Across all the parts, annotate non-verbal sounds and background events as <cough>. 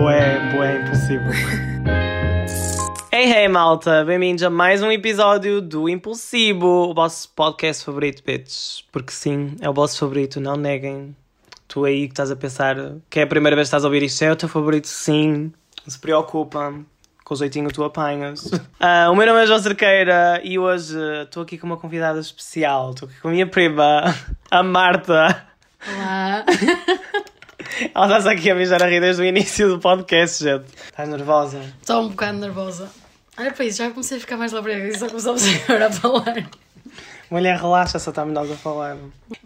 Boé, boé, impossível. <laughs> Hey, hey, malta! Bem-vindos a mais um episódio do Impulsivo, o vosso podcast favorito, bitch. Porque sim, é o vosso favorito, não neguem. Tu aí que estás a pensar que é a primeira vez que estás a ouvir isto, é o teu favorito, sim. Não se preocupa, com o jeitinho tu apanhas. <laughs> Ah, o meu nome é João Cerqueira e hoje estou aqui com uma convidada especial. Estou aqui com a minha prima, <laughs> a Marta. Olá. Ela está-se aqui a beijar a rir desde o início do podcast, gente. Estás nervosa? Estou um bocado nervosa. Olha para isso, já comecei a ficar mais labrega e só começamos agora a falar. Mulher, relaxa, só está nós a falar.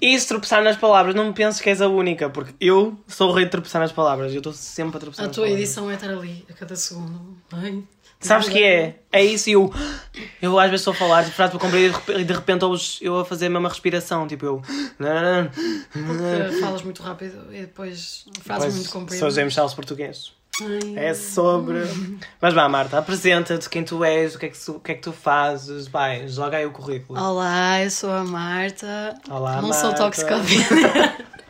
E se tropeçar nas palavras, não me penses que és a única, porque eu sou o rei de tropeçar nas palavras. Eu estou sempre a tropeçar A nas tua palavras. edição é estar ali a cada segundo. Ai. Sabes que é? É isso e eu. Eu às vezes estou a falar, tipo, frase para cumprir e de repente eu a fazer a mesma respiração. Tipo, eu. Porque falas muito rápido e depois frases muito compridas. Sou James Charles português. Ai. É sobre. Mas vá, Marta, apresenta-te quem tu és, o que é que tu, o que é que tu fazes. Vai, joga aí o currículo. Olá, eu sou a Marta. Olá, Não sou Marta. toxicodependente. <laughs>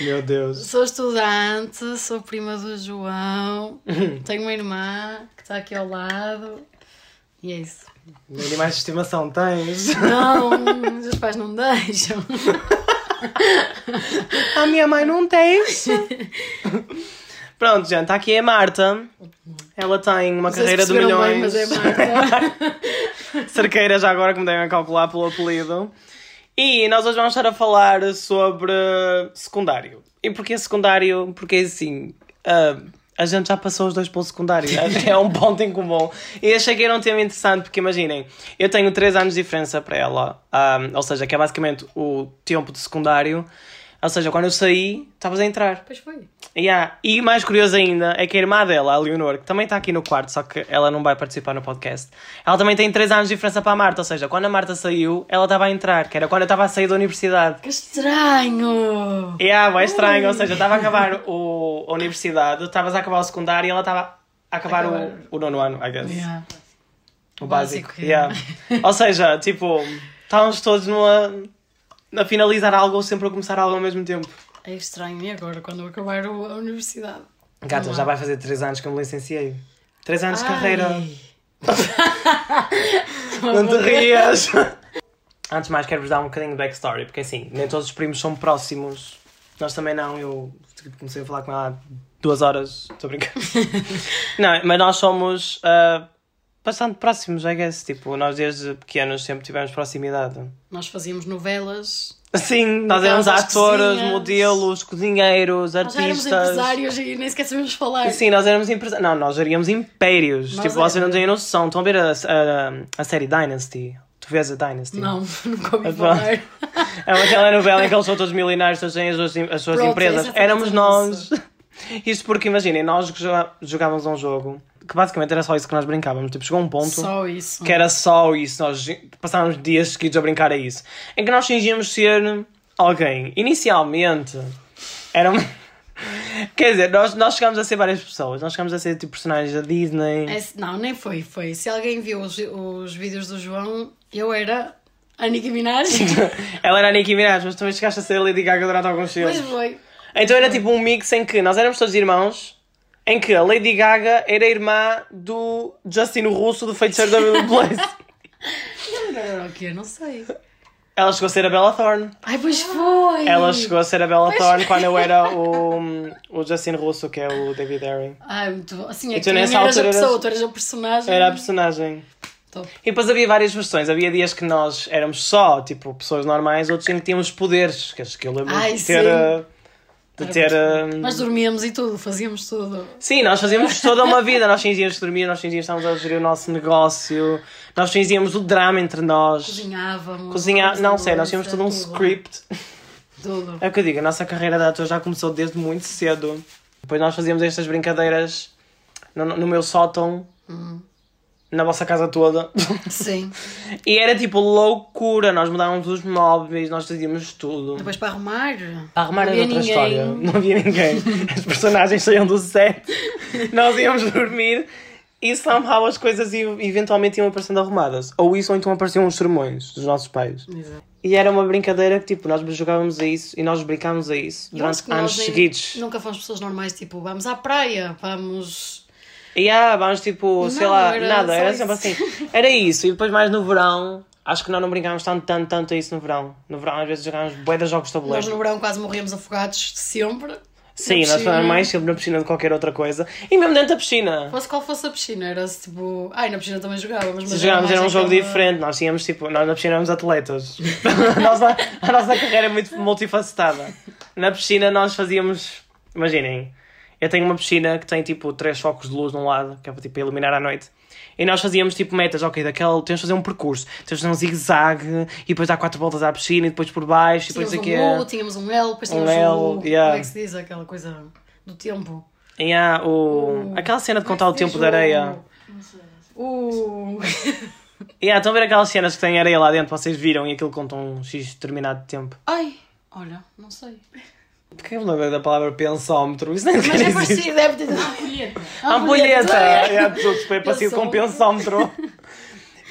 Meu Deus. sou estudante, sou prima do João. <laughs> Tenho uma irmã que está aqui ao lado. E é isso. Animais de estimação tens? Não, <laughs> os pais não deixam. A minha mãe não tem. <laughs> Pronto, gente, está aqui a Marta. Ela tem uma carreira de perceberam bem, milhões. mas é Marta. Cerqueira, já agora que me devem calcular pelo apelido. E nós hoje vamos estar a falar sobre secundário. E porquê secundário? Porque assim, ah, a gente já passou os dois pelo secundário. <laughs> é um ponto em comum. E achei que era um tema interessante, porque imaginem, eu tenho 3 anos de diferença para ela. ah, ou seja, que é basicamente o tempo de secundário. Ou seja, quando eu saí, estavas a entrar. Pois foi. Yeah. E mais curioso ainda é que a irmã dela, a Leonor, que também está aqui no quarto, só que ela não vai participar no podcast, ela também tem 3 anos de diferença para a Marta. Ou seja, quando a Marta saiu, ela estava a entrar, que era quando eu estava a sair da universidade. Que estranho! E yeah, vai estranho, ou seja, estava a acabar <laughs> o, a universidade, estavas a acabar o secundário e ela estava a acabar Acabar. o, o nono ano, I guess. Yeah. O básico. Básico, yeah. Ou seja, tipo, estávamos todos numa. a finalizar algo ou sempre a começar algo ao mesmo tempo. É estranho. E agora, quando eu acabar a universidade? Gata, Não já há. vai fazer 3 anos que eu me licenciei. 3 anos de Ai. carreira. <laughs> Não te rias! Antes de mais, quero-vos dar um bocadinho de backstory, porque assim, nem todos os primos são próximos. Nós também não, eu tipo, comecei a falar com ela há duas horas, estou a brincar. <laughs> não, mas nós somos ah, bastante próximos, I guess. Tipo, nós desde pequenos sempre tivemos proximidade. Nós fazíamos novelas. Sim, nós éramos atores, cozinhas. modelos, cozinheiros, Nós já éramos artistas. empresários e nem sequer sabíamos falar. Sim, nós éramos empresários. Não, nós geríamos impérios. Nós tipo, vocês não éramos. têm noção. Estão a ver a, a, a série Dynasty? Tu vês a Dynasty? Não, <laughs> nunca ouvi falar. É uma telenovela em que eles são todos milionários, todos têm as suas, as suas Pronto, empresas. essa foi Éramos nós. Isto <laughs> porque, imaginem, nós jogávamos um jogo que basicamente era só isso que nós brincávamos. Tipo, chegou um ponto Só isso. que era só isso. Nós passávamos dias seguidos a brincar a isso. Em que nós fingíamos ser alguém. Inicialmente, era um- <laughs> Quer dizer, nós, nós chegámos a ser várias pessoas. Nós chegámos a ser tipo personagens da Disney. É, não, nem foi, foi. Se alguém viu os, os vídeos do João, eu era a Nicki Minaj. <laughs> Ela era a Nicki Minaj, mas também chegaste a ser a Lady Gaga durante alguns Pois filmes. foi. Então era tipo um mix em que nós éramos todos irmãos, em que a Lady Gaga era a irmã do Justin Russo do Feiticeiro da Waverly Place. Ele era o quê? Não sei. Ela chegou a ser a Bella Thorne. Ai, pois foi! Ela chegou a ser a Bella Thorne quando eu era o, o Justin Russo, que é o David Harry. Ai, muito bom. Assim, é E que nessa eras a altura eras- pessoa, tu eras o personagem. Era a personagem. Top. E depois havia várias versões. Havia dias que nós éramos só, tipo, pessoas normais, outros em que tínhamos poderes. Que acho que eu lembro Ai, de ter. sim. De Era ter Nós dormíamos e tudo, fazíamos tudo. Sim, nós fazíamos toda uma vida. Nós fingíamos que dormíamos, nós fingíamos que estávamos a gerir o nosso negócio, nós fingíamos o drama entre nós. Cozinhávamos. Cozinhar. Não, sei, nós tínhamos todo um tudo. script. Tudo. É o que eu digo, a nossa carreira de ator já começou desde muito cedo. Depois nós fazíamos estas brincadeiras no, no meu sótão, Hum. Na vossa casa toda. Sim. <laughs> E era tipo loucura. Nós mudávamos os móveis, nós fazíamos tudo. Depois para arrumar. Para arrumar era outra ninguém. história. <laughs> Não havia ninguém. As personagens saíam do set. Nós íamos dormir e somehow as coisas eventualmente iam aparecendo arrumadas. Ou isso, ou então apareciam os sermões dos nossos pais. Exato. E era uma brincadeira que, tipo, nós jogávamos a isso e nós brincávamos a isso durante anos seguidos. Nunca fomos pessoas normais, tipo, vamos à praia, vamos. E ah, vamos tipo, sei Não, lá, era nada, era isso. sempre assim. Era isso, e depois mais no verão, acho que nós não brincávamos tanto, tanto, tanto a isso no verão. No verão às vezes jogávamos bué de jogos de Nós tabuleiro. no verão quase morríamos afogados sempre. Sim, nós fomos mais sempre na piscina de qualquer outra coisa. E mesmo dentro da piscina. Fosse qual fosse a piscina, era tipo. Ai, na piscina também jogávamos, mas jogávamos era um jogo aquela- diferente, nós tínhamos tipo, nós na piscina éramos atletas. <laughs> a, nossa, a nossa carreira é muito multifacetada. Na piscina nós fazíamos, imaginem, eu tenho uma piscina que tem tipo três focos de luz de um lado, que é para tipo iluminar à noite. E nós fazíamos tipo metas, ok, daquela temos de fazer um percurso, temos de fazer um zigue-zague e depois dar quatro voltas à piscina e depois por baixo e depois Tínhamos aqui. um U, tínhamos um L, depois tínhamos L, o. yeah. Como é que se diz aquela coisa do tempo? Há o, aquela cena de contar o tempo da areia. O. E há, <laughs> estão a ver aquelas cenas que têm areia lá dentro, vocês viram e aquilo conta um X determinado de tempo. Ai, olha, não sei. Porquê eu me lembro da palavra pensómetro? Isso nem Mas é parecido, deve ter. Ampulheta. Ampulheta! É. É, tudo foi parecido com pensómetro.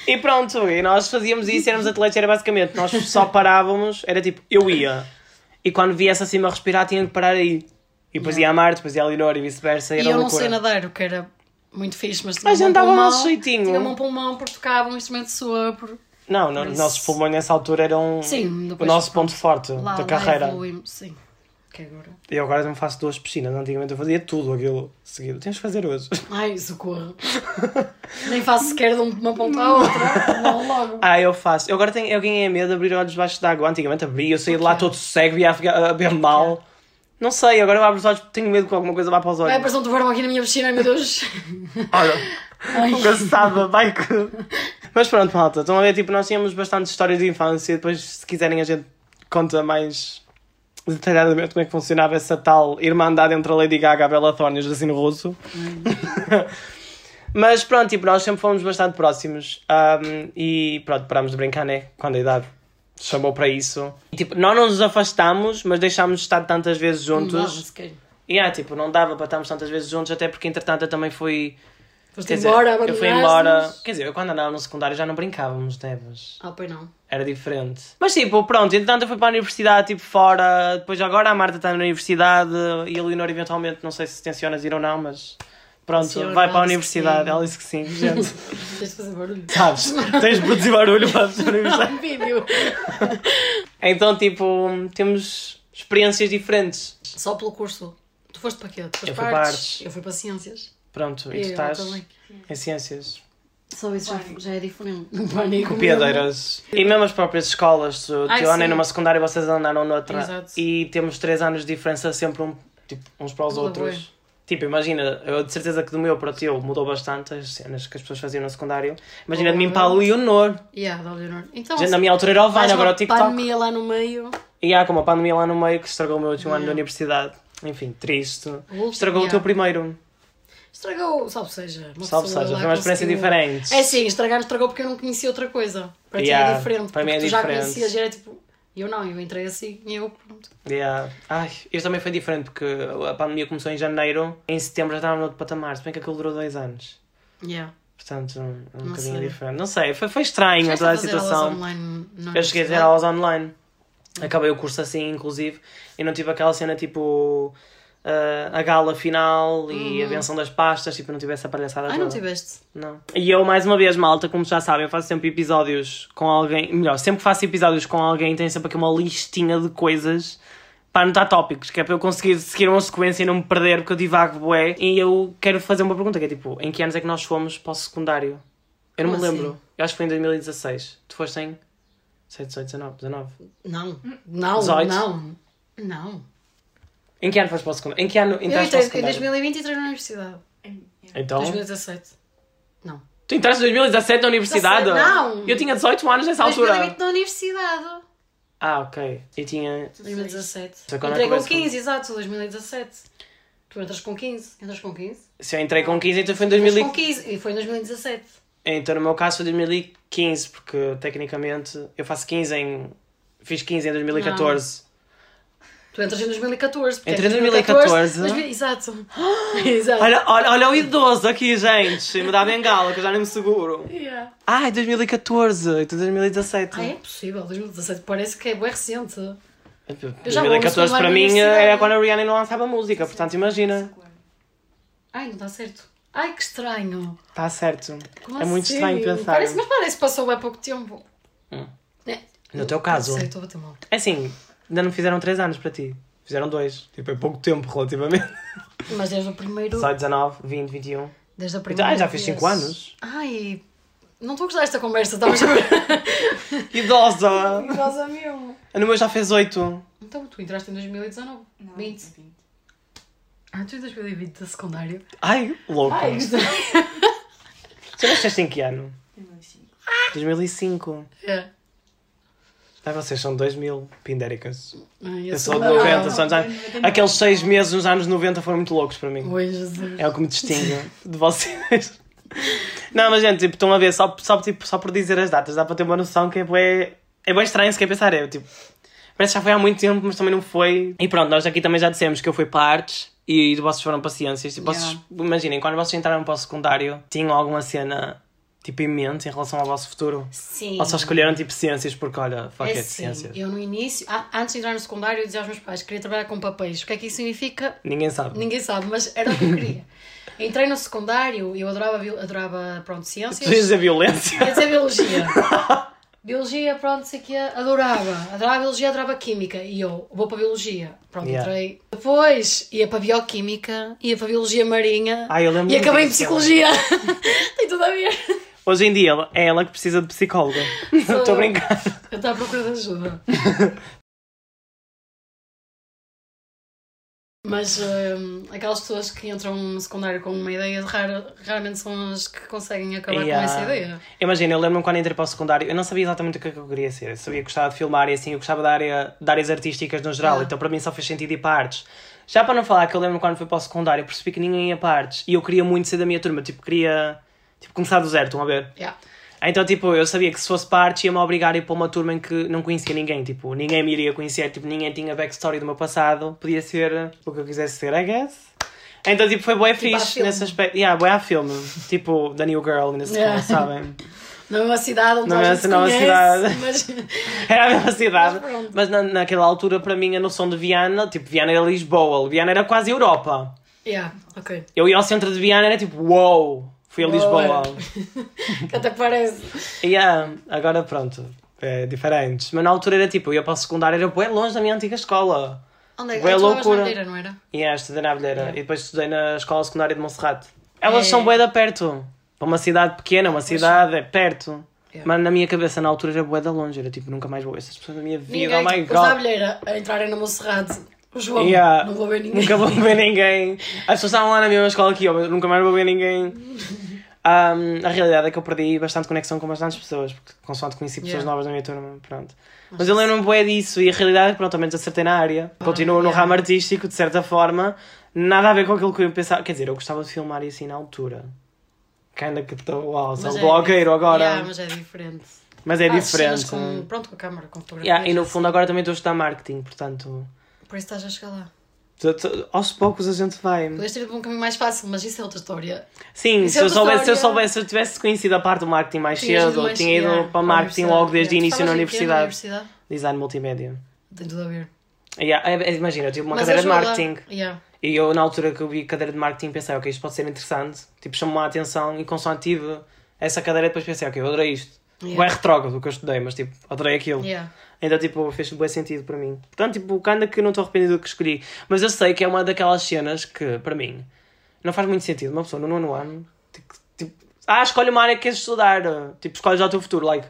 E pronto, e nós fazíamos isso, éramos atletas, era basicamente, nós só parávamos, era tipo, eu ia. E quando viesse acima a respirar, tinha que parar aí. E depois ia a Marte, depois ia a Leonor e vice-versa, e E era eu não loucura. sei nadar, o que era muito fixe, mas tinha Mas um pulmão, nosso jeitinho. Tinha um pulmão porque tocava um instrumento de sopro. Não, não Por os isso- nossos pulmões nessa altura eram Sim, o nosso ponto forte lá, da lá carreira. evoluímos, sim. Que agora. Eu agora não faço duas piscinas, antigamente eu fazia tudo aquilo seguido. Temos que fazer hoje. <laughs> Ai, socorro. Nem faço sequer de uma ponta à outra. Não, logo. Ah, eu faço. Eu agora tenho, eu ganhei medo de abrir olhos debaixo d'água. Antigamente abria, eu saía de lá todo cego e ia ficar a ver mal. Não sei, agora eu abro os olhos porque tenho medo que alguma coisa vá para os olhos. Vai aparecer um tubarão aqui na minha piscina, ai meu Deus. Olha, Ai. engraçada, vai que. Mas pronto, malta, estão a ver, tipo, nós tínhamos bastante histórias de infância. Depois, se quiserem, a gente conta mais detalhadamente como é que funcionava essa tal irmandade entre a Lady Gaga, a Bella Thorne e o Jacino Russo. <laughs> Mas pronto, tipo, nós sempre fomos bastante próximos. ahm, e pronto, parámos de brincar, né? Quando a idade chamou para isso. E, tipo, nós não nos afastámos, mas deixámos de estar tantas vezes Não juntos. sequer. E ah, tipo, não dava para estarmos tantas vezes juntos, até porque entretanto eu também fui. Foste dizer, embora, eu fui embora. Quer dizer, eu quando andava no secundário já não brincávamos, Devas. Ah, pois não. Era diferente. Mas tipo, pronto, entretanto eu fui para a universidade, tipo, fora. Depois agora a Marta está na universidade e a Leonor eventualmente, não sei se tencionas ir ou não, mas. Pronto, Tenciono, vai para a universidade. Ela disse que sim, gente. <laughs> Tens de fazer barulho. Sabes? Tens de produzir barulho para a universidade. Um vídeo. <laughs> Então, tipo, temos experiências diferentes. Só pelo curso. Tu foste para quê? Tu foste Eu fui para artes. Eu fui para ciências. Pronto, e tu eu estás também. em ciências. Só isso já, Pânico. já é diferente. <laughs> Pânico Piadeiras. E mesmo as próprias escolas. Tu, Ai, eu andei sim. numa secundária e vocês andaram noutra. Exato. E temos três anos de diferença sempre um, tipo, uns para os Boa, outros. Tipo, imagina, eu de certeza que do meu para o teu mudou bastante as cenas que as pessoas faziam no secundário. Imagina de mim para a Leonor. Yeah, da Leonor. Então, Já Na minha altura era o Vine, agora uma o TikTok. pandemia lá no meio. E há como a pandemia lá no meio que estragou o meu último ano Yeah. da universidade. Enfim, triste. Último, Estragou o yeah. teu primeiro. Estragou, salve seja. Uma Salve seja, foi uma experiência diferente. É sim, estragar estragou porque eu não conhecia outra coisa. Para ti Yeah, é diferente. para mim é tu já diferente. conhecias e era tipo. Eu não, eu entrei assim e eu pronto. Yeah. Ai, este também foi diferente porque a pandemia começou em janeiro, em setembro já estava no outro patamar, se bem que aquilo durou dois anos. Yeah. Portanto, um, um Não bocadinho sei. diferente. Não sei, foi, foi estranho Chegaste toda a aulas situação. online na Eu cheguei a ter aulas online. Acabei o curso assim, inclusive, e não tive aquela cena tipo ah, a gala final e a benção das pastas, tipo, não tive essa palhaçada Uhum. Ai, não toda. tiveste. Não. E eu, mais uma vez, malta, como já sabem, eu faço sempre episódios com alguém. Melhor, sempre que faço episódios com alguém, tenho sempre aqui uma listinha de coisas para anotar tópicos, que é para eu conseguir seguir uma sequência e não me perder, porque eu divago bué. E eu quero fazer uma pergunta, que é tipo, em que anos é que nós fomos para o secundário? Eu não Como me assim? lembro. Eu acho que foi em 2016. Tu foste em 7, 18, 19, 19. Não. Não, 18? não. Não. Em que ano foste para o secundário? Em que ano Eu entraste para o entrei em secundário? 2020 entrei na universidade. Então, 2017. Não. tu entraste em 2017 na universidade? 17, não. Eu tinha 18 anos nessa altura. 2020 na universidade. Ah, ok. Eu tinha 2017. Foi quando Entrei eu com comecei- 15, exato, 2017. Tu entras com 15. Entras com 15? Se eu entrei com 15, então foi em Entras 2015. com 15. E foi em 2017. Então, no meu caso, foi 2015, porque tecnicamente eu faço 15 em. Fiz 15 em 2014. Tu entras em 2014. porque Entrei em é 2014. 2000 Exato. <gasps> Exato. Olha, olha, olha o idoso aqui, gente. Me dá bengala, que eu já nem me seguro. Yeah. Ai, 2014. Tu 2017. Ah, é possível, 2017 parece que é bem recente. no 2014 segundo para mim universidade. era quando a Rihanna não lançava música, portanto imagina. Ai, não está certo. Ai, que estranho. Está certo. Como é muito assim? estranho pensar. Parece, mas parece que passou há pouco tempo. Hum. É. No teu caso. Sei, estou a bater mal. É assim, ainda não fizeram 3 anos para ti. Fizeram 2. Tipo, é pouco tempo relativamente. Mas desde o primeiro. Só 19, 20, 21. Desde a Então, primeira ah, já fiz vez. 5 anos. Ai, não estou a gostar desta conversa, estavas a <laughs> Idosa! Rosa meu. No meu já fez 8. Então, tu entraste em 2019. Não, 20. 20. Ah, tu em 2020 da secundário. Ai, louco. Ai, Você nasceste em que ano? 2005. 2005. é. Ah, vocês são 2000 pindéricas. Ai, Eu sou de não. 90, são dos anos... Aqueles 6 meses nos anos 90 foram muito loucos para mim. Oi, Jesus. É o que me distingue de vocês. Não, mas gente, tipo, estão a ver, só, só, tipo, só por dizer as datas, dá para ter uma noção que é bué, é bem estranho se quer pensar. É, tipo, parece que já foi há muito tempo, mas também não foi. E pronto, nós aqui também já dissemos que eu fui para artes e vocês foram para ciências. Tipo, vocês, imaginem, quando vocês entraram para o secundário, tinham alguma cena, tipo, em mente em relação ao vosso futuro? Sim. Ou só escolheram, tipo, ciências porque, olha, fuck É it, assim, ciências. eu no início, a- antes de entrar no secundário, eu dizia aos meus pais que queria trabalhar com papéis. O que é que isso significa? Ninguém sabe. Ninguém sabe, mas era o que eu queria. <laughs> Entrei no secundário, eu adorava, adorava pronto, ciências. Tu a violência. Ia dizer biologia. <laughs> biologia, pronto, sei que adorava. Adorava biologia, adorava química. E eu vou para biologia. Pronto, Yeah. entrei. Depois ia para bioquímica, ia para biologia marinha. Ah, eu lembro e acabei em psicologia. <laughs> Tem tudo a ver. Hoje em dia, é ela que precisa de psicóloga. Estou a brincar. Eu estava à procura de ajuda. <laughs> Mas hum, aquelas pessoas que entram no secundário com uma ideia, rara- raramente são as que conseguem acabar Yeah. com essa ideia. Imagina, eu lembro-me quando entrei para o secundário, eu não sabia exatamente o que é que eu queria ser. Eu sabia que gostava de filmar e assim, eu gostava da área, de áreas artísticas no geral, Ah. então para mim só fez sentido ir para artes. Já para não falar que eu lembro quando fui para o secundário, percebi que ninguém ia para artes e eu queria muito ser da minha turma, tipo, queria tipo, começar do zero, estão a ver? Yeah. Então, tipo, eu sabia que se fosse para artes ia-me obrigar a ir para uma turma em que não conhecia ninguém, tipo, ninguém me iria conhecer, tipo, ninguém tinha backstory do meu passado, podia ser o que eu quisesse ser, I guess. Então, tipo, foi bué à fixe filme. nesse aspecto. Yeah, bué a filme. tipo, The New Girl nesse Yeah. caso, sabem? <laughs> Na mesma cidade onde Na a mesma- na mesma cidade. <laughs> Mas... <laughs> Era a mesma cidade. Mas. Mas na, naquela altura, para mim, a noção de Viana, tipo, Viana era Lisboa, Viana era quase Europa. Yeah, ok. Eu ia ao centro de Viana, era tipo, wow, fui a Lisboa. Que <laughs> até parece. E yeah, agora pronto, é diferente. Mas na altura era tipo, eu ia para o secundário, era bem longe da minha antiga escola. Onde é que estavas na loucura. Madeira, não era? Yeah, estudei na Abelheira. E depois estudei na escola secundária de Monserrate. Elas É. são bué da perto. Para uma cidade pequena, uma cidade é perto. Yeah. Mas na minha cabeça, na altura, era bué da longe. Era tipo, nunca mais vou ver essas pessoas na minha vida. Ninguém, oh my os da god. Abelheira a entrarem na Monserrate. João, Yeah. não vou ver ninguém. Nunca vou ver ninguém. As pessoas estavam lá na mesma escola que eu, mas nunca mais vou ver ninguém. <laughs> Um, a realidade é que eu perdi bastante conexão com bastantes pessoas, porque consoante conheci pessoas Yeah. novas na minha turma, pronto. Mas eu lembro-me bué disso e a realidade é que pronto, ao menos acertei na área. Continuo no Ah, yeah. ramo artístico, de certa forma, nada a ver com aquilo que eu pensava. Quer dizer, eu gostava de filmar e assim na altura. Kinda que estou, uau, sou é- blogueiro agora. Yeah, mas é diferente. Mas é cenas diferente. Com, pronto, com a câmara, com fotografia. Yeah, e no fundo agora também estou a estudar marketing, portanto, Por isso estás a chegar lá. Aos poucos a gente vai. Podias ter ido um caminho mais fácil, mas isso é outra história. Sim, Isso se é eu, soubesse, se eu soubesse, se eu tivesse conhecido a parte do marketing mais Tinhas cedo, mais- tinha ido yeah, para marketing logo desde o início na universidade. universidade? Design multimédia. Tem tudo a ver. Yeah, é- é- imagina, eu tive uma Mas cadeira de marketing Yeah. e eu, na altura que eu vi cadeira de marketing, pensei, ok, isto pode ser interessante. Tipo, chamou-me a atenção e consoante tive essa cadeira, depois pensei, ok, eu adorei isto. Yeah. Yeah. É retrógrado o que eu estudei, mas tipo, adorei aquilo. Yeah. Então, tipo, fez bem sentido para mim. Portanto, tipo, ainda que não estou arrependido do que escolhi. Mas eu sei que é uma daquelas cenas que, para mim, não faz muito sentido. Uma pessoa no nono ano, tipo, tipo, ah, escolhe uma área que queres estudar. Tipo, escolhe já o teu futuro. Like,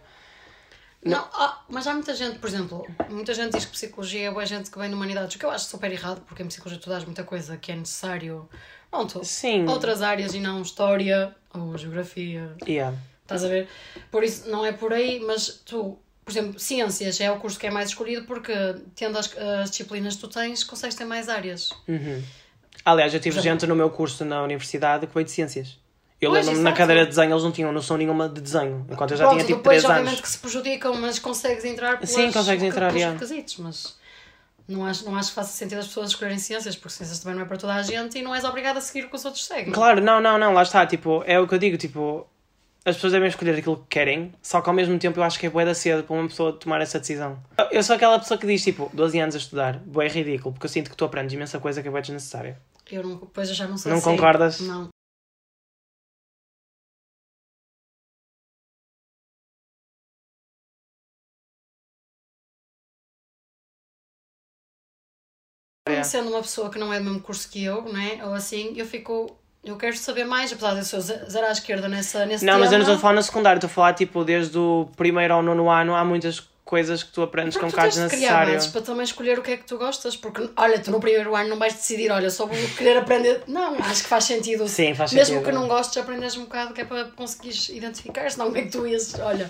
Não, ah, mas há muita gente, por exemplo, muita gente diz que psicologia é boa gente que vem de humanidades, o que eu acho super errado, porque em psicologia tu dás muita coisa que é necessário. Pronto, sim. outras áreas e não história ou geografia. Yeah. Estás a ver? Por isso, não é por aí, mas tu, por exemplo, ciências é o curso que é mais escolhido porque, tendo as, as disciplinas que tu tens, consegues ter mais áreas. Uhum. Aliás, eu tive gente no meu curso na universidade que veio de ciências. Eu lembro-me na cadeira de desenho, eles não tinham noção nenhuma de desenho. Enquanto eu já Pronto, tinha tipo depois, 3 obviamente, anos. que se prejudicam, mas consegues entrar pelas, Sim, consegues entrar, pelos yeah. requisitos, mas Não acho, não acho que faça sentido as pessoas escolherem ciências, porque ciências também não é para toda a gente e não és obrigado a seguir o que os outros seguem. Claro, não, não, não, lá está, tipo, é o que eu digo, tipo, as pessoas devem escolher aquilo que querem, só que ao mesmo tempo eu acho que é bué da cedo para uma pessoa tomar essa decisão. Eu sou aquela pessoa que diz, tipo, 12 anos a estudar, bué é ridículo, porque eu sinto que tu aprendes imensa coisa que é bué desnecessária. Eu não, pois eu já não sei Não é- concordas? Não. É. Sendo uma pessoa que não é do mesmo curso que eu, né? Ou assim, eu fico. Eu quero saber mais, apesar de eu ser ze- zero à esquerda nessa, nesse Não, tema. mas eu não estou a falar no secundário, estou a falar, tipo, desde o primeiro ao nono ano, há muitas coisas que tu aprendes que é um Porque tu bocado desnecessário. bases para também escolher o que é que tu gostas, porque olha, tu no primeiro ano não vais decidir, olha, só vou querer aprender. Não, acho que faz sentido. Sim, faz Mesmo sentido. que não gostes, aprendes um bocado que é para conseguires identificar, senão como é que tu ias, olha,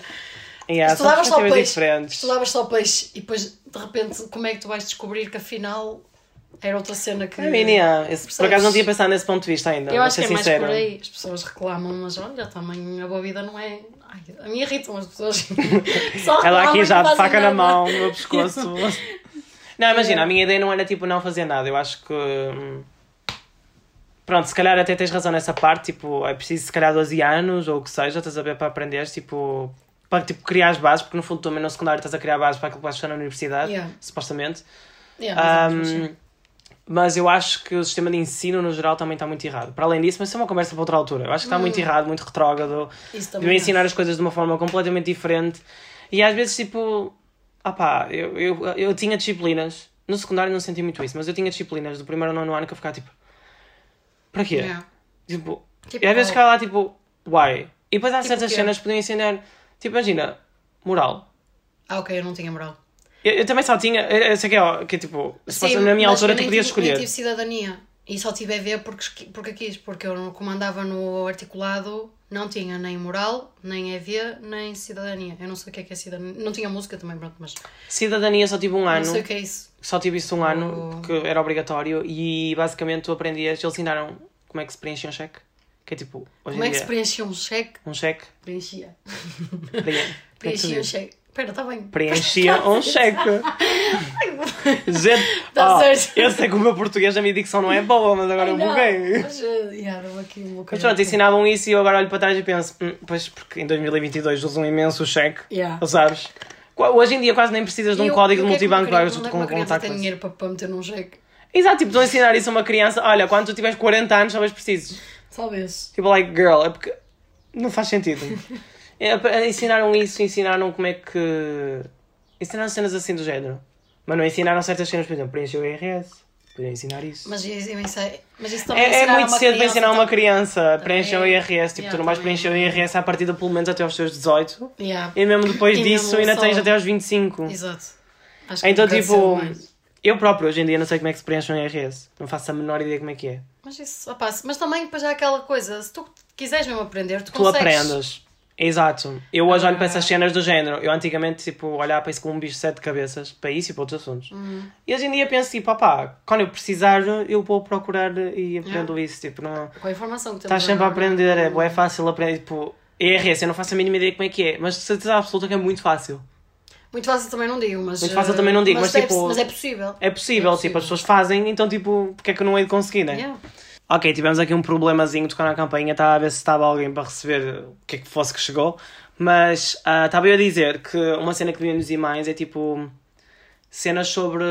Yeah, estudavas só peixe, diferentes. estudavas só peixe e depois de repente como é que tu vais descobrir que afinal era outra cena que. I mean, yeah, esse- por acaso não tinha pensado nesse ponto de vista ainda, Eu acho que é mais sincero. por aí. As pessoas reclamam, mas olha, também a boa vida não é. Ai, a mim irritam as pessoas. <laughs> Só Ela aqui já de faca na nada. mão, no meu pescoço. <laughs> Não, imagina, a minha ideia não era tipo não fazer nada. Eu acho que. hum, Pronto, se calhar até tens razão nessa parte. Tipo, é preciso se calhar 12 anos ou o que seja, estás a ver para aprenderes, tipo. Para tipo, criar as bases, porque no fundo também no secundário estás a criar bases para aquilo que vais estudar na universidade, Yeah. supostamente. Yeah, Hum, acho que mas eu acho que o sistema de ensino no geral também está muito errado. Para além disso, mas isso é uma conversa para outra altura. Eu acho que está muito errado, muito retrógrado. Isso também ensinar as coisas de uma forma completamente diferente. E às vezes, tipo, ah pá, eu, eu, eu tinha disciplinas. No secundário não senti muito isso, mas eu tinha disciplinas do primeiro ao nono ano que eu ficava tipo, para quê? Yeah. Tipo, Tipo, e às vezes ficava lá tipo, why? E depois há Tipo certas quê? cenas que podiam ensinar, tipo, imagina, moral. Ah, ok, eu não tinha moral. Eu, eu também só tinha, eu, eu sei que é, que é tipo, supostamente na minha altura eu tu podias escolher. tive cidadania. E só tive a ver porque, porque quis. Porque eu comandava no articulado, não tinha nem moral, nem EV, nem cidadania. Eu não sei o que é que é cidadania. Não tinha música também, pronto, mas Cidadania só tive um ano. não sei o que é isso. Só tive isso um ano, Oh. porque era obrigatório, e basicamente tu aprendias, eles ensinaram como é que se preenche um cheque. Que é tipo, Como é que se preenchia um cheque? um cheque. Preenchia. Se <laughs> Preenchia um cheque. Espera, está bem. Preenchia um cheque. Gente, Tá oh, certo. eu sei que o meu português, a minha dicção não é boa, mas agora eu Não, buguei. Mas, uh, yeah, aqui um Mas pronto, ensinavam isso e eu agora olho para trás e penso, hum, pois porque em 2022 usam imenso o cheque, Yeah. sabes? Hoje em dia quase nem precisas de um E o- código de é multibanco para é com isso. dinheiro para, para meter num cheque? Exato, tipo, estão a ensinar isso a uma criança, olha, quando tu tiveres 40 anos talvez precises. Talvez. Tipo, like, girl, é porque não faz sentido. <laughs> É, pa- ensinaram isso, ensinaram como é que. Ensinaram cenas assim do género. Mas não ensinaram certas cenas, por exemplo, preencher o IRS. Podiam ensinar isso. Mas eu sei- mas isso também É, é a muito cedo para ensinar uma criança a preencher o IRS. Tipo, Yeah, tu não vais também. preencher o IRS à partida pelo menos até aos teus 18. Yeah. E mesmo depois E disso ainda só- tens até aos 25. Exato. Acho Então, tipo, mais. eu próprio hoje em dia não sei como é que se preenche um IRS. Não faço a menor ideia como é que é. Mas isso, se- mas também depois há aquela coisa, se tu quiseres mesmo aprender, tu, tu consegues. aprendes. Exato. Eu hoje olho para Ah. essas cenas do género. Eu antigamente, tipo, olhava para isso como um bicho de sete cabeças, para isso e para outros assuntos. Uhum. E hoje em dia penso, tipo, opá, quando eu precisar, eu vou procurar e aprendo Yeah. isso. Tipo, não... Com a informação que Estás sempre a agora, aprender, é, bué fácil aprender. Tipo, IRS, eu não faço a mínima ideia como é que é, mas de certeza absoluta que é muito fácil. Muito fácil também não digo, mas. Muito fácil eh, também não digo, mas, é, tipo, Mas é possível. É possível, É tipo, possível. as pessoas fazem, então, tipo, porque é que eu não hei de conseguir, né? Yeah. Ok, tivemos aqui um problemazinho de tocar na campanha, estava a ver se estava alguém para receber o que é que fosse que chegou, mas ah, estava eu a dizer que uma cena que devíamos ir mais é tipo cenas sobre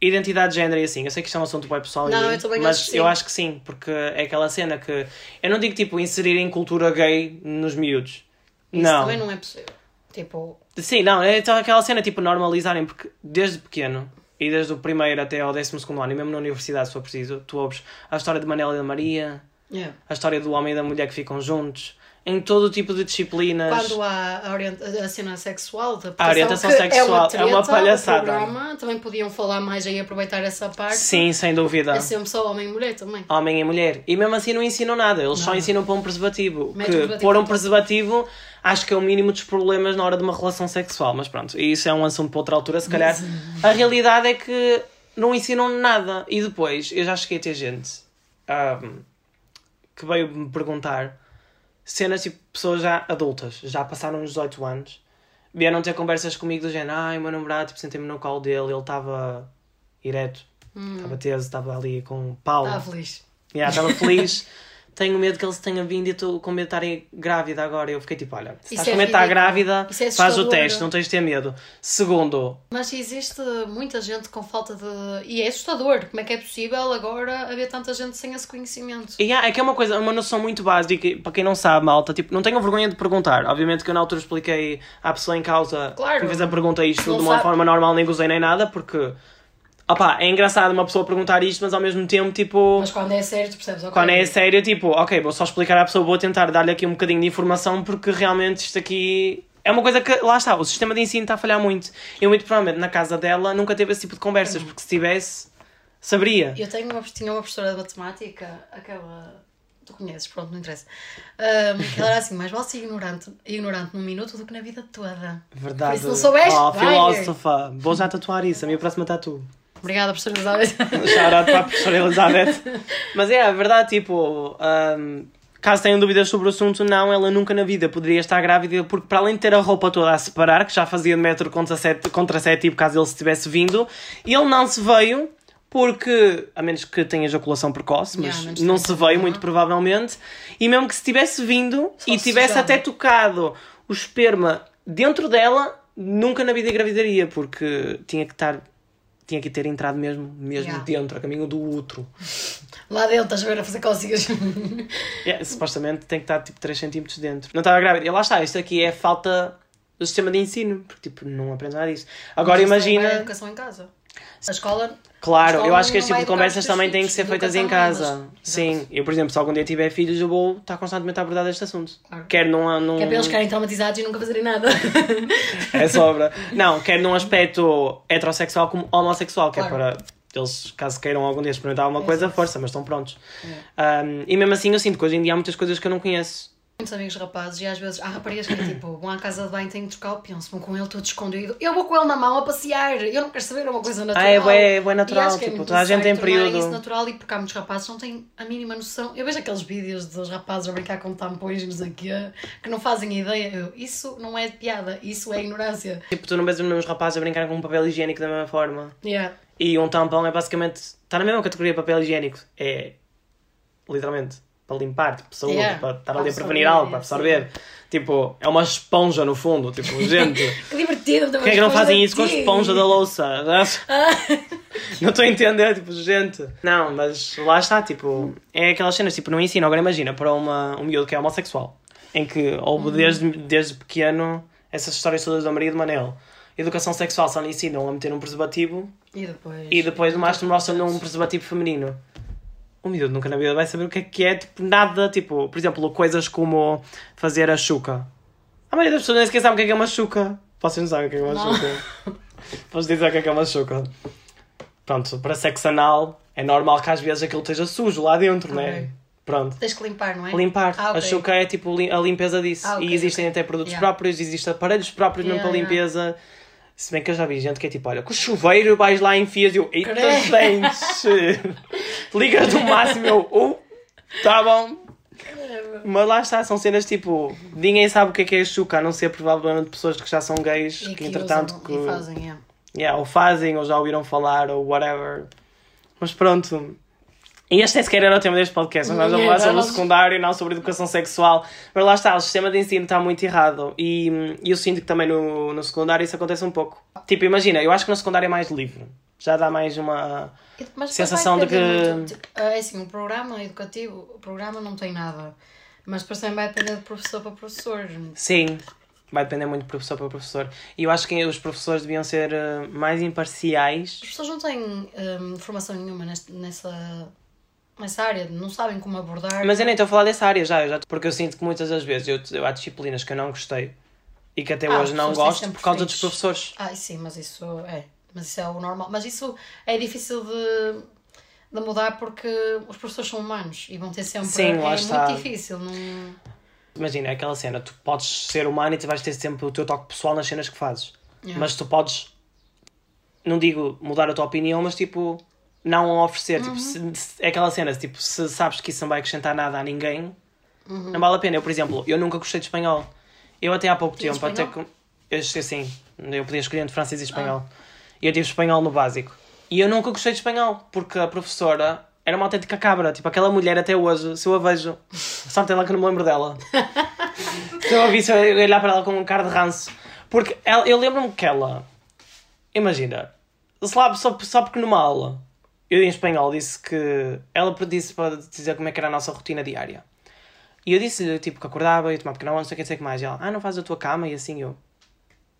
identidade de género e assim. Eu sei que isto é um assunto bem pessoal, Não, mim, eu mas eu acho que sim, porque é aquela cena que eu não digo tipo inserir em cultura gay nos miúdos. Isso não. também não é possível. Tipo, Sim, não, é aquela cena tipo normalizarem, porque desde pequeno e desde o primeiro até ao décimo segundo ano, e mesmo na universidade, se for preciso, tu ouves a história de Manela e da Maria, yeah. a história do homem e da mulher que ficam juntos, em todo o tipo de disciplinas. quando há a, orient... a cena sexual, da A orientação que sexual é é uma, uma treta, palhaçada. o programa, também podiam falar mais aí aproveitar essa parte. Sim, sem dúvida. É sempre só homem e mulher também. Homem e mulher. E mesmo assim não ensinam nada, eles só Nada. ensinam para um preservativo. Mete que um preservativo pôr um preservativo acho que é o mínimo dos problemas na hora de uma relação sexual. Mas pronto, e isso é um assunto para outra altura, se calhar. A realidade é que não ensinam nada. E depois, eu já cheguei a ter gente ahm, que veio me perguntar cenas tipo pessoas já adultas, já passaram os 18 anos, vieram ter conversas comigo do género, ai, o meu namorado, tipo, sentei-me no colo dele, ele estava ereto, estava teso, estava ali com pau. Estava feliz. Yeah, estava feliz. <laughs> Tenho medo que ele se tenha vindo e estou com medo de estar grávida agora. Eu fiquei tipo, olha, se estás é com medo de estar grávida, é faz o teste, não tens de ter medo. Segundo, Mas existe muita gente com falta de. E é assustador. Como é que é possível agora haver tanta gente sem esse conhecimento? E há- é que é uma coisa, uma noção muito básica, para quem não sabe, malta, tipo, não tenham vergonha de perguntar. Obviamente que eu na altura expliquei à pessoa em causa Claro. que me fez a pergunta isto de uma sabe. forma normal, nem gozei nem nada, porque opá, é engraçado uma pessoa perguntar isto, mas ao mesmo tempo, tipo, Mas quando é sério, tu percebes? ok. quando é sério, tipo, ok, vou só explicar à pessoa, vou tentar dar-lhe aqui um bocadinho de informação, porque realmente isto aqui. É uma coisa que, lá está, o sistema de ensino está a falhar muito. Eu, muito provavelmente, na casa dela, nunca teve esse tipo de conversas, porque se tivesse, saberia. Eu tenho uma, tinha uma professora de matemática, aquela. Tu conheces, pronto, não interessa. Que ela era assim, mais vale ser ignorante, ignorante num minuto do que na vida toda. Verdade. Por isso não soubeste? Oh, filósofa. Vou já tatuar isso, a minha próxima tatu. Obrigada, professora Elizabeth. <laughs> Shout-out para a professora Elizabeth. Mas é, a verdade, tipo, ahm, caso tenham dúvidas sobre o assunto, não, ela nunca na vida poderia estar grávida, porque para além de ter a roupa toda a separar, que já fazia de método contraceptivo, caso ele se tivesse vindo, ele não se veio. Porque, a menos que tenha ejaculação precoce, mas Yeah, não se veio, muito provavelmente, e mesmo que se tivesse vindo Só e se tivesse até tocado o esperma dentro dela, nunca na vida engravidaria, porque tinha que estar tinha que ter entrado mesmo, mesmo Yeah. dentro, a caminho do útero. Lá dentro, estás a ver a fazer cócegas. Yeah, supostamente tem que estar tipo 3 cm dentro. Não estava grávida. E lá está, isto aqui é falta do sistema de ensino, porque tipo, não aprende nada disso. Agora Mas imagina. educação em casa. A escola. Claro, a escola eu acho que este tipo de conversas também têm que ser feitas em casa. mas- Sim, eu, por exemplo, se algum dia tiver filhos, eu vou estar constantemente a abordar este assunto. Claro. Quer num. num... Que é para eles ficarem traumatizados e nunca fazerem nada. <laughs> É sobra. Não, quer num aspecto heterossexual como homossexual, que é Claro. para eles, caso queiram algum dia experimentar alguma coisa, Exato. força, mas estão prontos. Um, e mesmo assim eu sinto que hoje em dia há muitas coisas que eu não conheço. Muitos amigos rapazes e às vezes há raparigas que tipo vão à casa de banho, têm de trocar o penso, vão com ele todo escondido. Eu vou com ele na mão a passear, eu não quero saber, é uma coisa natural. Ah, é bué- é E natural, que é tipo, muito toda a gente tem período. isso natural e porque há muitos rapazes que não têm a mínima noção. Eu vejo aqueles vídeos dos rapazes a brincar com tampões e não sei o quê, que não fazem ideia. Eu, isso não é de piada, isso é ignorância. Tipo, tu não vês os mesmos rapazes a brincar com um papel higiênico da mesma forma. Yeah. E um tampão é basicamente. Está na mesma categoria de papel higiênico. É. Literalmente. Para limpar, tipo, saúde, Yeah. para estar ali a prevenir algo, para absorver. Tipo, é uma esponja no fundo. Tipo, <laughs> gente. Que divertido, Porquê é que não fazem isso com a esponja da louça? <laughs> Não estou a entender, tipo, gente. Não, mas lá está, tipo, é aquelas cenas, tipo, não ensino. Agora imagina para uma, um miúdo que é homossexual, em que houve desde, desde pequeno essas histórias todas do Maria de Manel. Educação sexual só lhe ensinam a meter um preservativo E depois. e depois no máximo mostram um preservativo feminino. O miúdo nunca na vida vai saber o que é que é, tipo, nada, tipo, por exemplo, coisas como fazer a chuca. A maioria das pessoas nem sequer sabe o que é que é uma chuca. Vocês não sabem o que é que é uma Não. chuca. <laughs> Posso dizer o que é que é uma chuca. Pronto, para sexo anal é normal que às vezes aquilo esteja sujo lá dentro, né? Ok. Pronto. Tens que limpar, não é? Limpar. Ah, ok. A chuca é tipo a limpeza disso. Ah, ok, e existem até produtos Yeah. próprios, existem aparelhos próprios mesmo Yeah, para yeah. Se bem que eu já vi gente que é tipo, olha, com o chuveiro vais lá e enfias e eu, eita dentes! <laughs> Ligas no máximo eu, oh, tá bom. Mas lá está, são cenas tipo, ninguém sabe o que é que é a chuca, a não ser provavelmente pessoas que já são gays, E que entretanto usam que, fazem, yeah. yeah, ou fazem, ou já ouviram falar, ou whatever. Mas pronto. E este nem sequer era o tema deste podcast, mas nós vamos falar Yeah, sobre o secundário, não sobre educação sexual. Mas lá está, o sistema de ensino está muito errado. E eu sinto que também no, no secundário isso acontece um pouco. Tipo, imagina, eu acho que no secundário é mais livre. Já dá mais uma. Mas Sensação de que- muito, tipo, É assim, o programa educativo, o programa não tem nada. Mas depois também vai depender de professor para professor. Sim, vai depender muito de professor para professor. E eu acho que os professores deviam ser eh, mais imparciais. As pessoas não têm hum, formação nenhuma neste- nessa, nessa área, não sabem como abordar. Mas eu nem estou a falar dessa área já, já, porque eu sinto que muitas das vezes eu, eu há disciplinas que eu não gostei e que até Ah, hoje não gosto por causa dos professores. Ah, sim, mas isso é. Mas isso é o normal. Mas isso é difícil de, de mudar porque os professores são humanos e vão ter sempre. Sim, lá é está. muito difícil. Não... Imagina, é aquela cena, tu podes ser humano e tu vais ter sempre o teu toque pessoal nas cenas que fazes. Yeah. Mas tu podes, não digo mudar a tua opinião, mas tipo, não oferecer. Tipo, Uhum. se, se- é aquela cena, tipo, se sabes que isso não vai acrescentar nada a ninguém, Uhum. não vale a pena. Eu, por exemplo, eu nunca gostei de espanhol. Eu até há pouco E tempo, até espanhol? com... Eu assim, eu podia escolher entre francês e espanhol. E eu tive espanhol no básico. E eu nunca gostei de espanhol, porque a professora era uma autêntica cabra. Tipo, aquela mulher até hoje, se eu a vejo, sorte ela que eu não me lembro dela. <laughs> se eu a vi, se eu olhar para ela com um cara de ranço. Porque ela, eu lembro-me que ela, imagina, só, só, só porque numa aula, eu em espanhol disse que, ela disse para dizer como é que era a nossa rotina diária. E eu disse, tipo, que acordava, ia tomar pequeno almoço, não sei o que, sei que mais. E ela, ah, não fazes a tua cama? E assim eu,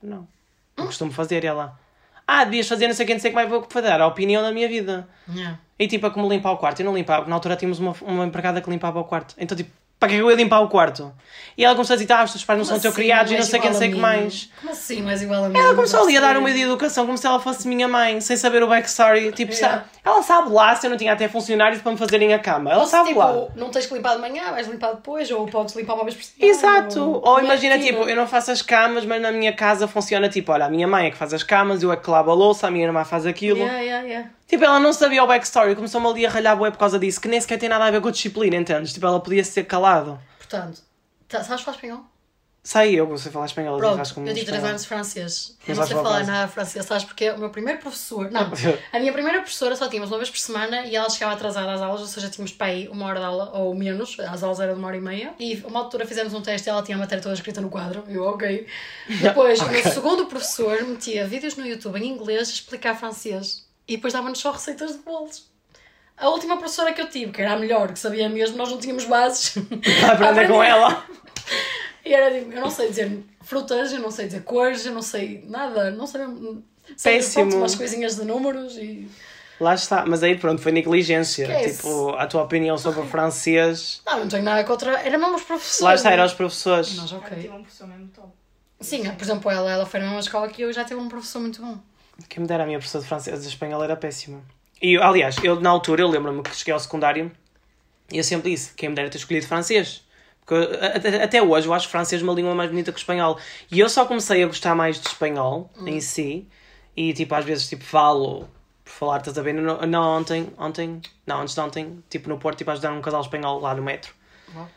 não. Não costumo fazer. E ela, ah, devias fazer não sei o que, não sei o que mais, vou fazer a opinião da minha vida. Yeah. E tipo, a como limpar o quarto. Eu não limpava, na altura tínhamos uma, uma empregada que limpava o quarto. Então, tipo, para que eu ia limpar o quarto? E ela começou a dizer, ah, os teus pais não são Como teu assim, criados e não sei o que, não igual sei que mais. Como assim, és igual a mim? Ela começou ali a dar um meio de educação como se ela fosse minha mãe, sem saber o backstory. Tipo, Yeah. sabe? ela sabe lá se eu não tinha até funcionários para me fazerem a cama. Ela Ou sabe tipo, lá. não tens que limpar de manhã, vais limpar depois, ou podes limpar uma vez por semana. Exato. Ou, Como é imagina, tipo, eu não faço as camas, mas na minha casa funciona tipo, olha, a minha mãe é que faz as camas, eu é que lavo a louça, a minha irmã faz aquilo. Yeah, yeah, yeah. Tipo, ela não sabia o backstory, começou-me ali a ralhar bué por causa disso, que nem sequer tem nada a ver com a disciplina, entendes? Tipo, ela podia ser calado. Portanto, tá- sabes falar espanhol? Sei, eu sei falar espanhol, Pronto, faz como eu 3 espanhol. anos de francês. Eu não sei falar francês. nada francês, sabes? Porque o meu primeiro professor. Não, <laughs> a minha primeira professora só tínhamos uma vez por semana e ela chegava atrasada às aulas, ou seja, tínhamos para aí uma hora de aula ou menos, as aulas eram de uma hora e meia. E uma altura fizemos um teste e ela tinha a matéria toda escrita no quadro. Eu, ok. <laughs> Depois, o meu segundo professor metia vídeos no YouTube em inglês a explicar francês e depois dava-nos só receitas de bolos. A última professora que eu tive, que era a melhor, que sabia mesmo, nós não tínhamos bases. <laughs> Para aprender com ela. E era tipo, eu não sei dizer frutas, eu não sei dizer cores, eu não sei nada, não sei. sei Péssimo. pronto, umas coisinhas de números e. Lá está, mas aí pronto, foi negligência. Esquece. Tipo, a tua opinião sobre o francês. Não, não tenho nada contra. Era mesmo os professores. Lá está, eram os professores. Nós, ok. tive um professor mesmo top. Sim, por exemplo, ela, ela foi na mesma escola que eu e já teve um professor muito bom. Quem me dera a minha professora de francês de espanhol era péssima. E, aliás, eu na altura, eu lembro-me que cheguei ao secundário e eu sempre disse, quem me dera ter escolhido francês. Porque até, hoje eu acho francês uma língua mais bonita que o espanhol. E eu só comecei a gostar mais de espanhol em si. E tipo, às vezes tipo, falo, por falar, estás a ver? Não, não ontem, ontem, não, antes de ontem, tipo no Porto, tipo, a ajudar um casal espanhol lá no metro. Uau.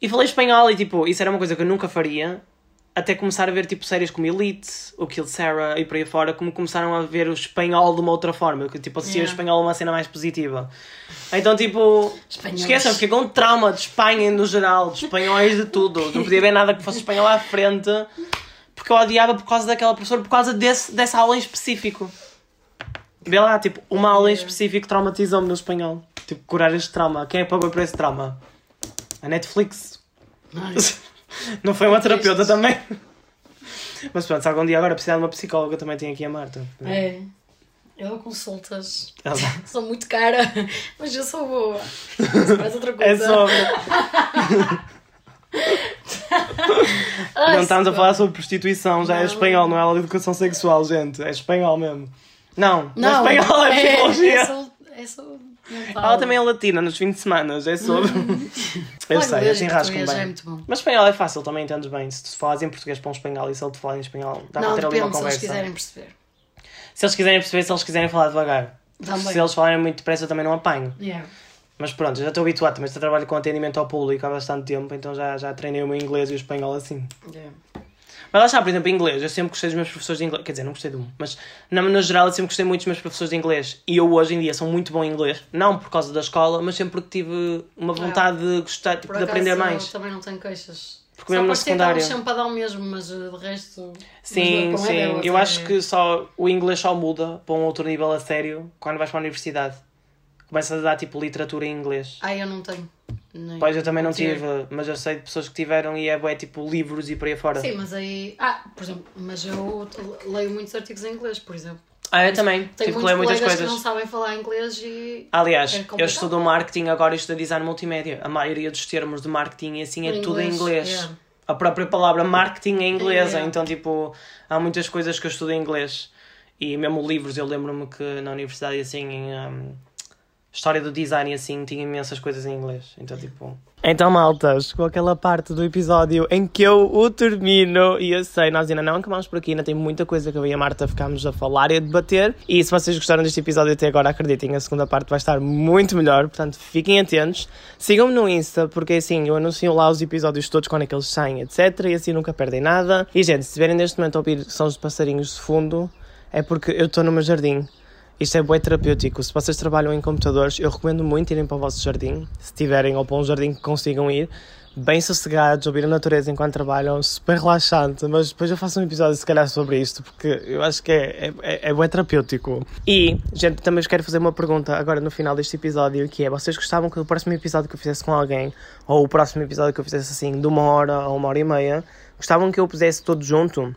E falei espanhol e tipo, isso era uma coisa que eu nunca faria. Até começar a ver tipo séries como Elite, o Kill Sarah e por aí fora, como começaram a ver o espanhol de uma outra forma, que tipo assistia o Yeah. espanhol a uma cena mais positiva. Então tipo, Espanhóis. esqueçam, fiquei com um trauma de Espanha no geral, de espanhóis de tudo. Não podia ver nada que fosse espanhol à frente, porque eu odiava por causa daquela professora, por causa desse, dessa aula em específico. Vê lá, tipo, uma aula em específico traumatizou-me no espanhol. Tipo, curar este trauma. Quem é que pagou por esse trauma? A Netflix. Nice. <laughs> <laughs> Não foi uma terapeuta também. Mas pronto, se algum dia agora precisar de uma psicóloga, também tem aqui a Marta. É. Eu dou consultas. Ela- <laughs> Sou muito cara, <laughs> mas eu sou boa. Isso parece outra coisa. É. Ai, não estamos a falar sobre prostituição, já é Não. espanhol, não é aula de educação sexual, gente. É espanhol mesmo. Não, não, Não, é espanhol, é psicologia. É, só, é só mental. Ela também é latina nos fins de semana, é sobre. <laughs> Eu Olha, sei, inglês assim e rasco português é bem. muito bom. Mas espanhol é fácil, também entendes bem. Se tu falares em português para um espanhol e se ele te falar em espanhol, dá para ter ali uma depende se eles conversa. quiserem perceber. Se eles quiserem perceber, se eles quiserem falar devagar. Também. Se eles falarem muito depressa, eu também não apanho. Yeah. Mas pronto, eu já estou habituado. Estou a trabalho com atendimento ao público há bastante tempo, então já, já treinei o meu inglês e o espanhol assim. Yeah. Mas lá está, por exemplo, inglês. Eu sempre gostei dos meus professores de inglês. Quer dizer, não gostei de um, mas na, no geral eu sempre gostei muito dos meus professores de inglês. E eu hoje em dia sou muito bom em inglês. Não por causa da escola, mas sempre porque tive uma vontade de gostar, tipo, Por de aprender mais. Eu também não tenho queixas. Porque mesmo na pode ter que dar um secundária- champadão mesmo, mas uh, de resto. Sim, é sim. delas, eu é- acho que só o inglês só muda para um outro nível a sério quando vais para a universidade. Começas a dar tipo literatura em inglês. Ai, eu não tenho. Pois eu também não tive. tive, mas eu sei de pessoas que tiveram e é bué, tipo livros e por aí fora. Sim, mas aí. Ah, por exemplo, mas eu leio muitos artigos em inglês, por exemplo. Ah, eu também. Tenho que muitos muitas coisas. que não sabem falar inglês e. Aliás, É eu estudo marketing agora e estudo design multimédia. A maioria dos termos de marketing e assim é tudo em inglês, inglês. yeah. A própria palavra marketing é inglesa, Yeah. então tipo, há muitas coisas que eu estudo em inglês. E mesmo livros, eu lembro-me que na universidade assim, em, um, história do design e assim, tinha imensas coisas em inglês. Então, tipo. Então, malta, chegou aquela parte do episódio em que eu o termino e eu sei, nós ainda não acabamos por aqui, ainda tem muita coisa que eu e a Marta ficámos a falar e a debater. E se vocês gostaram deste episódio até agora, acreditem, a segunda parte vai estar muito melhor, portanto, fiquem atentos. Sigam-me no Insta, porque assim, eu anuncio lá os episódios todos quando é que eles saem, etc. E assim nunca perdem nada. E, gente, se estiverem neste momento a ouvir sons de passarinhos de fundo, é porque eu estou no meu jardim isto é bué terapêutico. Se vocês trabalham em computadores, eu recomendo muito irem para o vosso jardim, se tiverem, ou para um jardim que consigam ir, bem sossegados, ouvir a natureza enquanto trabalham, super relaxante. Mas depois eu faço um episódio, se calhar, sobre isto, porque eu acho que é, é, é, é bué terapêutico. E, gente, também vos quero fazer uma pergunta agora no final deste episódio, que é, vocês gostavam que o próximo episódio que eu fizesse com alguém, ou o próximo episódio que eu fizesse assim, de uma hora ou uma hora e meia, gostavam que eu pusesse todo junto?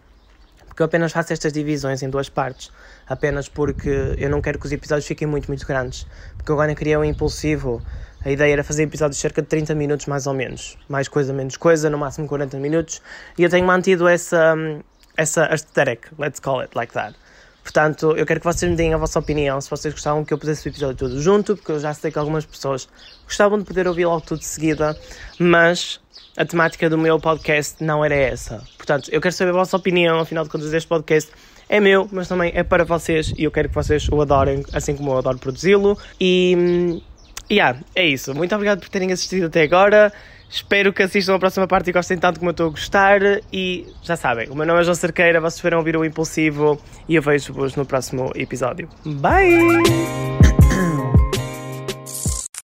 Porque eu apenas faço estas divisões em duas partes apenas porque eu não quero que os episódios fiquem muito, muito grandes. Porque agora queria um impulsivo. A ideia era fazer episódios de cerca de 30 minutos, mais ou menos. Mais coisa, menos coisa, no máximo 40 minutos. E eu tenho mantido essa, essa aesthetic, let's call it like that. Portanto, eu quero que vocês me deem a vossa opinião, se vocês gostavam que eu pusesse o episódio todo junto, porque eu já sei que algumas pessoas gostavam de poder ouvir logo tudo de seguida, mas a temática do meu podcast não era essa. Portanto, eu quero saber a vossa opinião, afinal de contas, este podcast é meu, mas também é para vocês e eu quero que vocês o adorem, assim como eu adoro produzi-lo. E. Yeah, é isso. Muito obrigado por terem assistido até agora. Espero que assistam a próxima parte e gostem tanto como eu estou a gostar. E já sabem, o meu nome é João Cerqueira, vocês foram ouvir o Impulsivo e eu vejo-vos no próximo episódio. Bye!